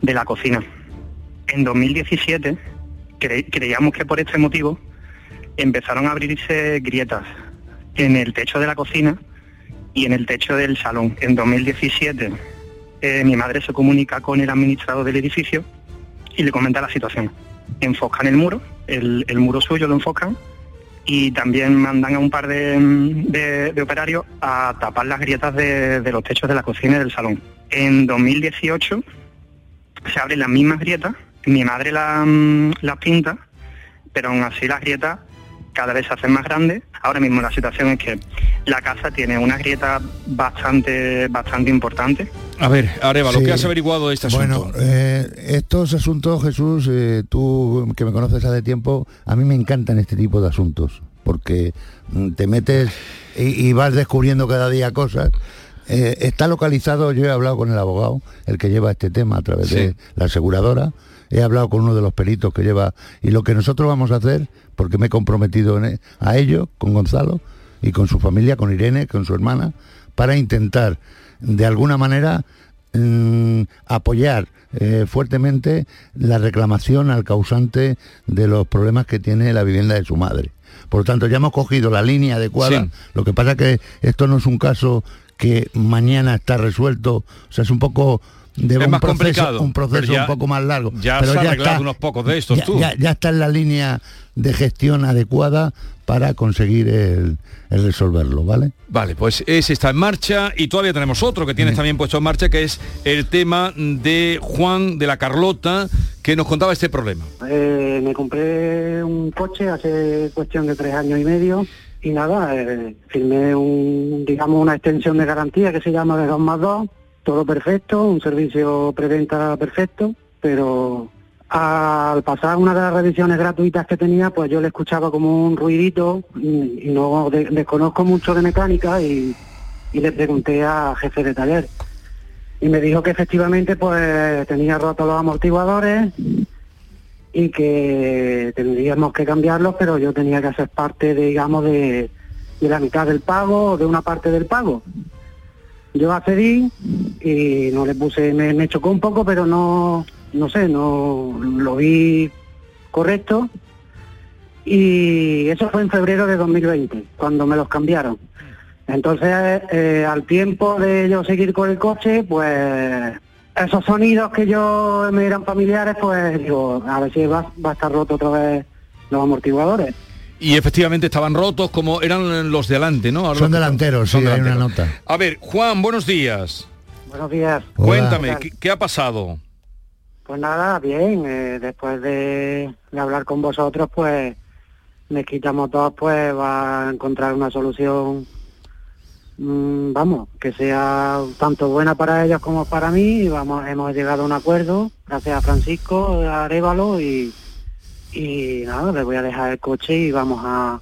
de la cocina. En 2017 creíamos que por este motivo empezaron a abrirse grietas en el techo de la cocina y en el techo del salón. En 2017 eh, mi madre se comunica con el administrador del edificio y le comenta la situación enfocan el muro, el, muro suyo lo enfocan y también mandan a un par de, operarios a tapar las grietas de, los techos de la cocina y del salón. En 2018 se abren las mismas grietas, mi madre las pinta, pero aún así las grietas cada vez se hacen más grandes. Ahora mismo la situación es que la casa tiene una grieta bastante, bastante importante. A ver, Areva, lo que has averiguado de este asunto. Bueno, eh, estos asuntos, Jesús, eh, tú que me conoces hace tiempo, a mí me encantan este tipo de asuntos, porque mm, te metes y, vas descubriendo cada día cosas. Eh, está localizado, yo he hablado con el abogado, el que lleva este tema a través de la aseguradora, he hablado con uno de los peritos que lleva, y lo que nosotros vamos a hacer porque me he comprometido e, a ello, con Gonzalo y con su familia, con Irene, con su hermana, para intentar de alguna manera mm, apoyar eh, fuertemente la reclamación al causante de los problemas que tiene la vivienda de su madre. Por lo tanto, ya hemos cogido la línea adecuada. Lo que pasa que esto no es un caso que mañana está resuelto, o sea, es un poco de un, proceso, un proceso un poco más largo. Ya pero ya está, unos pocos de estos, tú. Ya, está en la línea de gestión adecuada para conseguir el, resolverlo, ¿vale? Vale, pues ese está en marcha y todavía tenemos otro que tienes también puesto en marcha, que es el tema de Juan de la Carlota, que nos contaba este problema. Eh, me compré un coche hace cuestión de tres años y medio y nada, eh, firmé un, digamos, una extensión de garantía que se llama de 2 más 2 todo perfecto, un servicio preventa perfecto, pero al pasar una de las revisiones gratuitas que tenía, pues yo le escuchaba como un ruidito y, no desconozco mucho de mecánica y, le pregunté a jefe de taller. Y me dijo que efectivamente pues tenía rotos los amortiguadores y que tendríamos que cambiarlos, pero yo tenía que hacer parte, digamos, de, de la mitad del pago o de una parte del pago. Yo accedí y no le puse, me, chocó un poco, pero no, no sé, no lo vi correcto. Y eso fue en febrero de 2020, cuando me los cambiaron. Entonces, eh, al tiempo de yo seguir con el coche, pues esos sonidos que yo me eran familiares, pues digo, a ver si va, va a estar roto otra vez los amortiguadores. Y efectivamente estaban rotos como eran los de adelante, ¿no? son delanteros, son sí, hay una nota. A ver, Juan, buenos días. Buenos días. Cuéntame, ¿qué, ha pasado? Pues nada, bien, eh, después de, hablar con vosotros, pues Mezquita Motor pues va a encontrar una solución, mm, vamos, que sea tanto buena para ellos como para mí y vamos, hemos llegado a un acuerdo, gracias a Francisco, a Arevalo y, y nada, le voy a dejar el coche y vamos a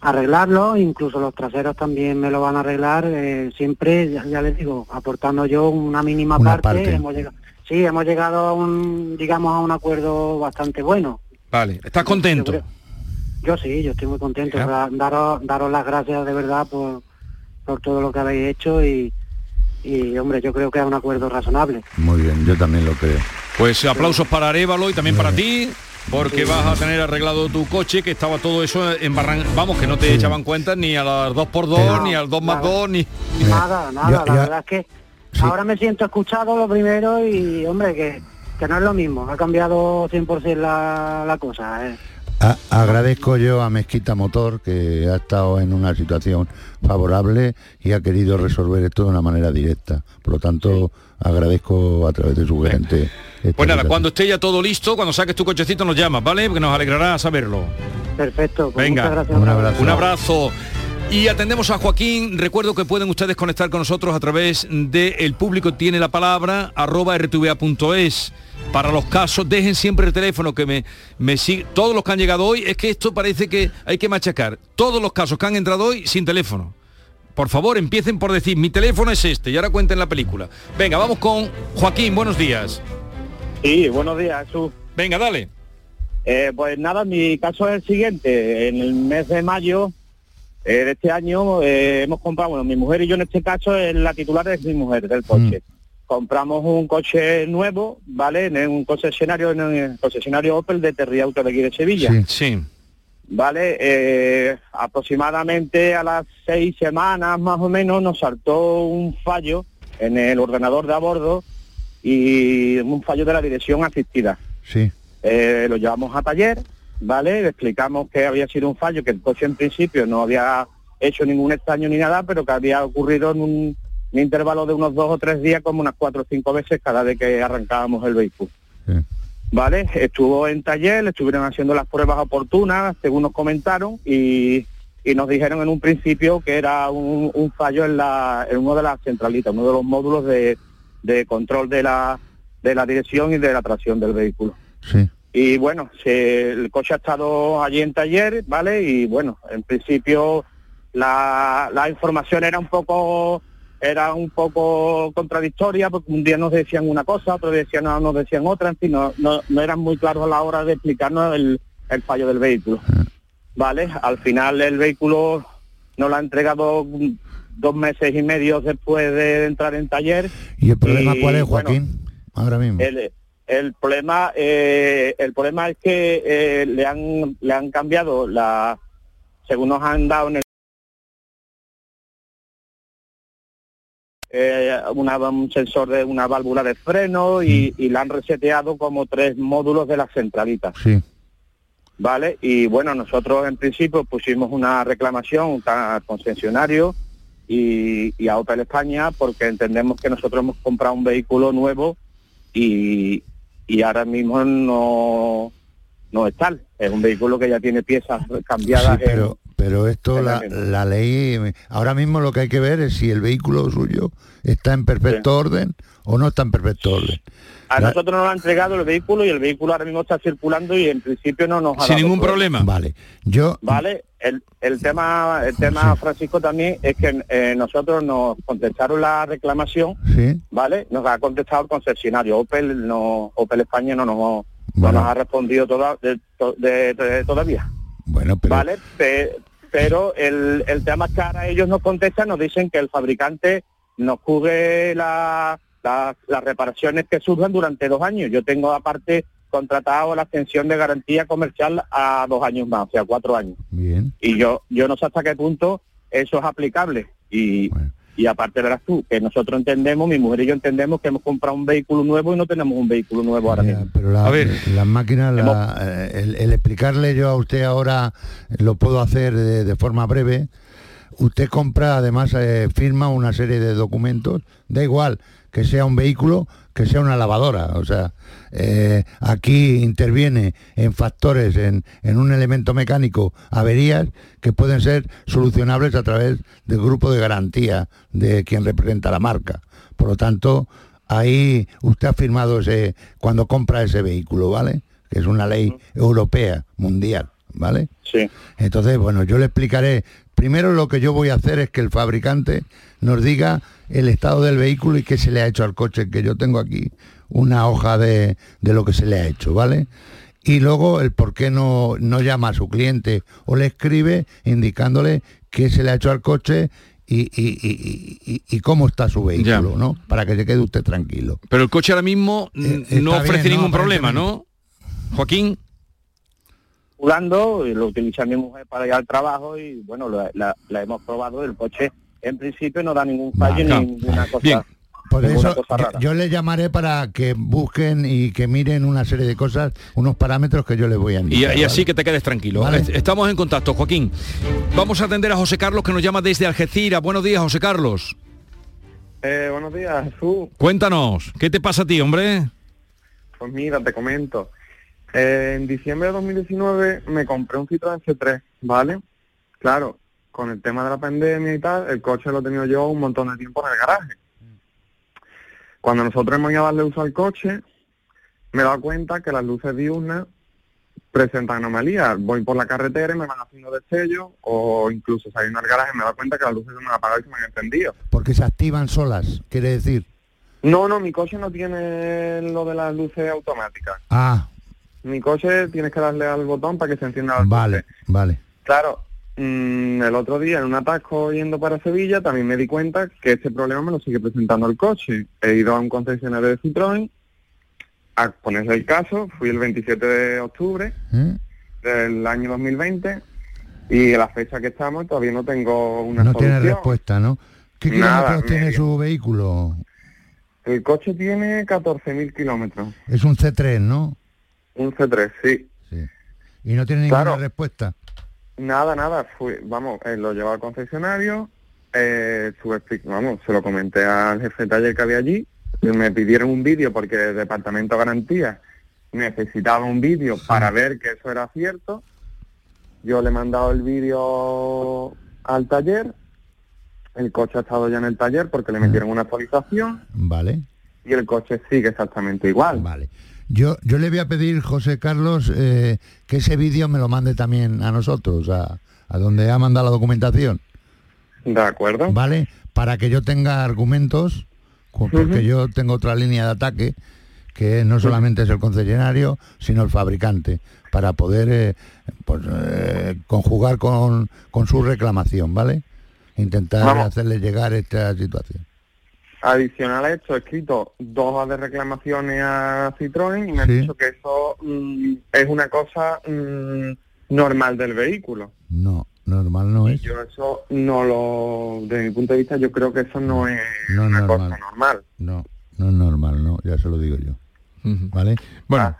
arreglarlo, incluso los traseros también me lo van a arreglar, eh, siempre, ya, ya les digo, aportando yo una mínima Una parte, parte. hemos llegado, sí, hemos llegado a un, digamos, a un acuerdo bastante bueno. Vale, ¿estás contento? Yo sí, yo estoy muy contento. Daros, daros las gracias de verdad por, por todo lo que habéis hecho y, y, hombre, yo creo que es un acuerdo razonable. Muy bien, yo también lo creo. Pues aplausos para Arevalo y también para ti, porque vas a tener arreglado tu coche, que estaba todo eso en Barran... Vamos, que no te echaban cuenta ni a las 2x2, ni al 2 más 2, ni... Nada, nada, Ya- la ya- verdad es que ahora me siento escuchado lo primero y, hombre, que, que no es lo mismo. Ha cambiado 100% la, la cosa. ¿eh? A- agradezco yo a Mezquita Motor que ha estado en una situación favorable y ha querido resolver esto de una manera directa. Por lo tanto, agradezco a través de su gerente. Pues nada, cuando esté ya todo listo, cuando saques tu cochecito nos llamas, ¿vale? Porque nos alegrará saberlo. Perfecto. pues Venga, muchas gracias. Un abrazo. Un abrazo. Y atendemos a Joaquín. Recuerdo que pueden ustedes conectar con nosotros a través de el público tiene la palabra arroba rtva.es. Para los casos, dejen siempre el teléfono que me, me sigue. Todos los que han llegado hoy, es que esto parece que hay que machacar. Todos los casos que han entrado hoy sin teléfono. Por favor, empiecen por decir, mi teléfono es este, y ahora cuenten la película. Venga, vamos con Joaquín, buenos días. Sí, buenos días, Jesús. Venga, dale. Eh, pues nada, mi caso es el siguiente. En el mes de mayo eh, de este año eh, hemos comprado, bueno, mi mujer y yo en este caso, es la titular es mi mujer del coche. Compramos un coche nuevo, ¿vale? En un concesionario, en el concesionario Opel de Terriauto de aquí de Sevilla. Sí. Vale, aproximadamente a las seis semanas más o menos nos saltó un fallo en el ordenador de a bordo y un fallo de la dirección asistida. Sí. Eh, lo llevamos a taller, ¿vale? Le explicamos que había sido un fallo, que el coche en principio no había hecho ningún extraño ni nada, pero que había ocurrido en un, un intervalo de unos dos o tres días, como unas cuatro o cinco veces cada vez que arrancábamos el vehículo. ¿Vale? Estuvo en taller, le estuvieron haciendo las pruebas oportunas, según nos comentaron, y, y nos dijeron en un principio que era un, un fallo en, la, en uno de las centralitas, uno de los módulos de, de control de la, de la dirección y de la tracción del vehículo. Sí. Y bueno, se- el coche ha estado allí en taller, ¿vale? Y bueno, en principio la, la información era un poco era un poco contradictoria, porque un día nos decían una cosa, otro día decían, no, nos decían otra, en fin, no, no, no eran muy claros a la hora de explicarnos el, el fallo del vehículo. ¿Vale? Al final el vehículo nos lo ha entregado dos meses y medio después de entrar en taller. ¿Y el problema Y, cuál es, bueno, Joaquín? Ahora mismo. el, el problema eh, el problema es que eh, le han le han cambiado la según nos han dado en el eh, una- un sensor de una válvula de freno y, y le han reseteado como tres módulos de la centralita. Sí. ¿Vale? Y bueno, nosotros en principio pusimos una reclamación al concesionario y, y a Opel España porque entendemos que nosotros hemos comprado un vehículo nuevo y, y ahora mismo no, no es tal. Es un vehículo que ya tiene piezas cambiadas. Sí, pero, pero esto, la, la ley, ahora mismo lo que hay que ver es si el vehículo suyo está en perfecto orden o no está en perfecto orden. A nosotros nos han entregado el vehículo y el vehículo ahora mismo está circulando y en principio no nos ha dado problemas. Vale. Yo, Vale, el, el tema, el tema Francisco también es que eh, nosotros nos contestaron la reclamación, sí, ¿vale? Nos ha contestado el concesionario, Opel no, Opel España no nos, no nos ha respondido toda, de- to- de- de- todavía. Bueno, pero ¿Vale? Pe- pero el, el tema es que ahora ellos nos contestan, nos dicen que el fabricante nos cubre la- la- las reparaciones que surjan durante dos años. Yo tengo aparte contratado la extensión de garantía comercial a dos años más, o sea, cuatro años. bien. Y yo yo no sé hasta qué punto eso es aplicable. Y, y aparte verás tú, que nosotros entendemos, mi mujer y yo entendemos que hemos comprado un vehículo nuevo y no tenemos un vehículo nuevo ahora mismo. Pero la- las máquinas, la- eh, el, el explicarle yo a usted ahora, lo puedo hacer de, de forma breve. usted compra, además eh, firma una serie de documentos, da igual que sea un vehículo, que sea una lavadora. O sea, eh, aquí interviene en factores, en, en, un elemento mecánico, averías que pueden ser solucionables a través del grupo de garantía de quien representa la marca. Por lo tanto, ahí usted ha firmado ese, cuando compra ese vehículo, ¿vale? Que es una ley europea, mundial. ¿Vale? Sí. Entonces, bueno, yo le explicaré. Primero lo que yo voy a hacer es que el fabricante nos diga el estado del vehículo y qué se le ha hecho al coche, que yo tengo aquí una hoja de, de lo que se le ha hecho, ¿vale? Y luego el por qué no, no llama a su cliente o le escribe indicándole qué se le ha hecho al coche y, y, y, y, cómo está su vehículo, Ya. ¿no? Para que se quede usted tranquilo. Pero el coche ahora mismo Eh, no ofrece bien, no, ningún problema, ¿no? Joaquín. Jugando, y lo utiliza mi mujer para ir al trabajo y bueno, la, la hemos probado, el coche en principio no da ningún fallo ni ninguna cosa. Bien. Por ninguna eso cosa yo, yo le llamaré para que busquen y que miren una serie de cosas, unos parámetros que yo les voy a Y, indicar. y así ¿vale? que te quedes tranquilo. Vale. Estamos en contacto, Joaquín. Vamos a atender a José Carlos que nos llama desde Algeciras. Buenos días, José Carlos. Eh, buenos días, Jesús. Cuéntanos, ¿qué te pasa a ti, hombre? Pues mira, te comento. Eh, en diciembre de 2019 me compré un Citroën C3, ¿vale? Claro, con el tema de la pandemia y tal, el coche lo he tenido yo un montón de tiempo en el garaje. Cuando nosotros hemos ido a darle uso al coche, me he dado cuenta que las luces diurnas presentan anomalías. Voy por la carretera y me van haciendo destellos, o incluso saliendo al garaje me he dado cuenta que las luces se me han apagado y se me han encendido. Porque se activan solas, quiere decir. No, no, mi coche no tiene lo de las luces automáticas. Ah, Mi coche tienes que darle al botón para que se encienda la vale, vale. Claro, mm, el otro día en un atasco yendo para Sevilla también me di cuenta que este problema me lo sigue presentando el coche. He ido a un concesionario de Citroën a ponerle el caso, fui el 27 de octubre ¿Eh? del año 2020 y a la fecha que estamos todavía no tengo una No solución. tiene respuesta, ¿no? ¿Qué kilómetros tiene medio. su vehículo? El coche tiene 14.000 kilómetros, Es un C3, ¿no? Un C3, sí. Y no tiene ninguna Claro. respuesta. Nada, nada, fui, vamos, eh, lo llevaba al concesionario, eh, vamos, se lo comenté al jefe de taller que había allí, y me pidieron un vídeo porque el departamento de garantía necesitaba un vídeo para ver que eso era cierto. Yo le he mandado el vídeo al taller, el coche ha estado ya en el taller porque le metieron una actualización Vale. y el coche sigue exactamente igual. Vale. Yo, yo le voy a pedir, José Carlos, eh, que ese vídeo me lo mande también a nosotros, a, a donde ha mandado la documentación. De acuerdo. ¿Vale? Para que yo tenga argumentos, porque yo tengo otra línea de ataque, que no solamente es el concesionario, sino el fabricante, para poder eh, pues, eh, conjugar con, con su reclamación, ¿vale? Intentar Vamos. hacerle llegar esta situación. Adicional a esto, he escrito dos de reclamaciones a Citroën y me han Sí. dicho que eso mm, es una cosa mm, normal del vehículo. No, normal no es. Yo eso no lo, desde mi punto de vista, yo creo que eso no es No una normal. cosa normal. No, no es normal, no, ya se lo digo yo. ¿Vale? Ah, Bueno,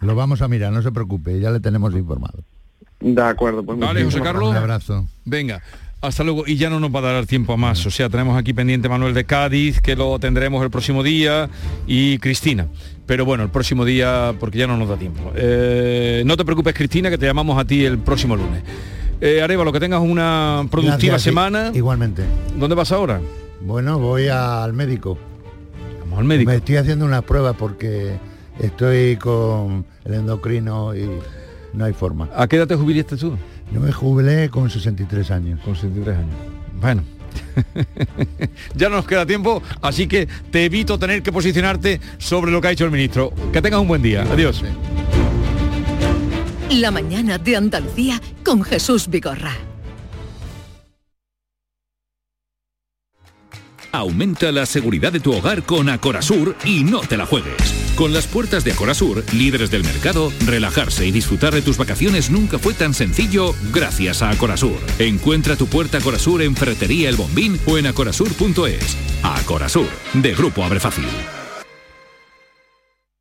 lo vamos a mirar, no se preocupe, ya le tenemos informado. De acuerdo, pues Vale, José Carlos. Un abrazo. Venga, hasta luego. Y ya no nos va a dar tiempo a más. O sea, tenemos aquí pendiente Manuel de Cádiz, que lo tendremos el próximo día, y Cristina. Pero bueno, el próximo día, porque ya no nos da tiempo. Eh, no te preocupes, Cristina, que te llamamos a ti el próximo lunes. Eh, Arevalo, que tengas una productiva Gracias, semana. Igualmente. ¿Dónde vas ahora? Bueno, voy al médico. Vamos al médico. Me estoy haciendo una prueba porque estoy con el endocrino y no hay forma. ¿A qué edad te jubilaste tú? Yo me jubilé con 63 años. Con 63 años. Bueno. ya no nos queda tiempo, así que te evito tener que posicionarte sobre lo que ha hecho el ministro. Que tengas un buen día. Adiós. La mañana de Andalucía con Jesús Vigorra. Aumenta la seguridad de tu hogar con Acorasur y no te la juegues. Con las puertas de Acorasur, líderes del mercado, relajarse y disfrutar de tus vacaciones nunca fue tan sencillo gracias a Acorasur. Encuentra tu puerta Acorasur en Ferretería El Bombín o en acorasur.es. Acorasur, de Grupo Abre Fácil.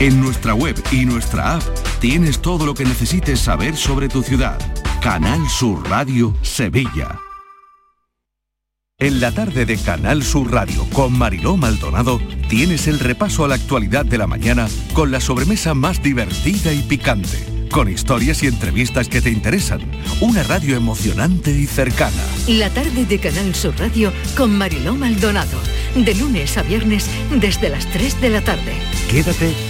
En nuestra web y nuestra app tienes todo lo que necesites saber sobre tu ciudad. Canal Sur Radio Sevilla. En la tarde de Canal Sur Radio con Mariló Maldonado tienes el repaso a la actualidad de la mañana con la sobremesa más divertida y picante, con historias y entrevistas que te interesan. Una radio emocionante y cercana. La tarde de Canal Sur Radio con Mariló Maldonado, de lunes a viernes desde las 3 de la tarde. Quédate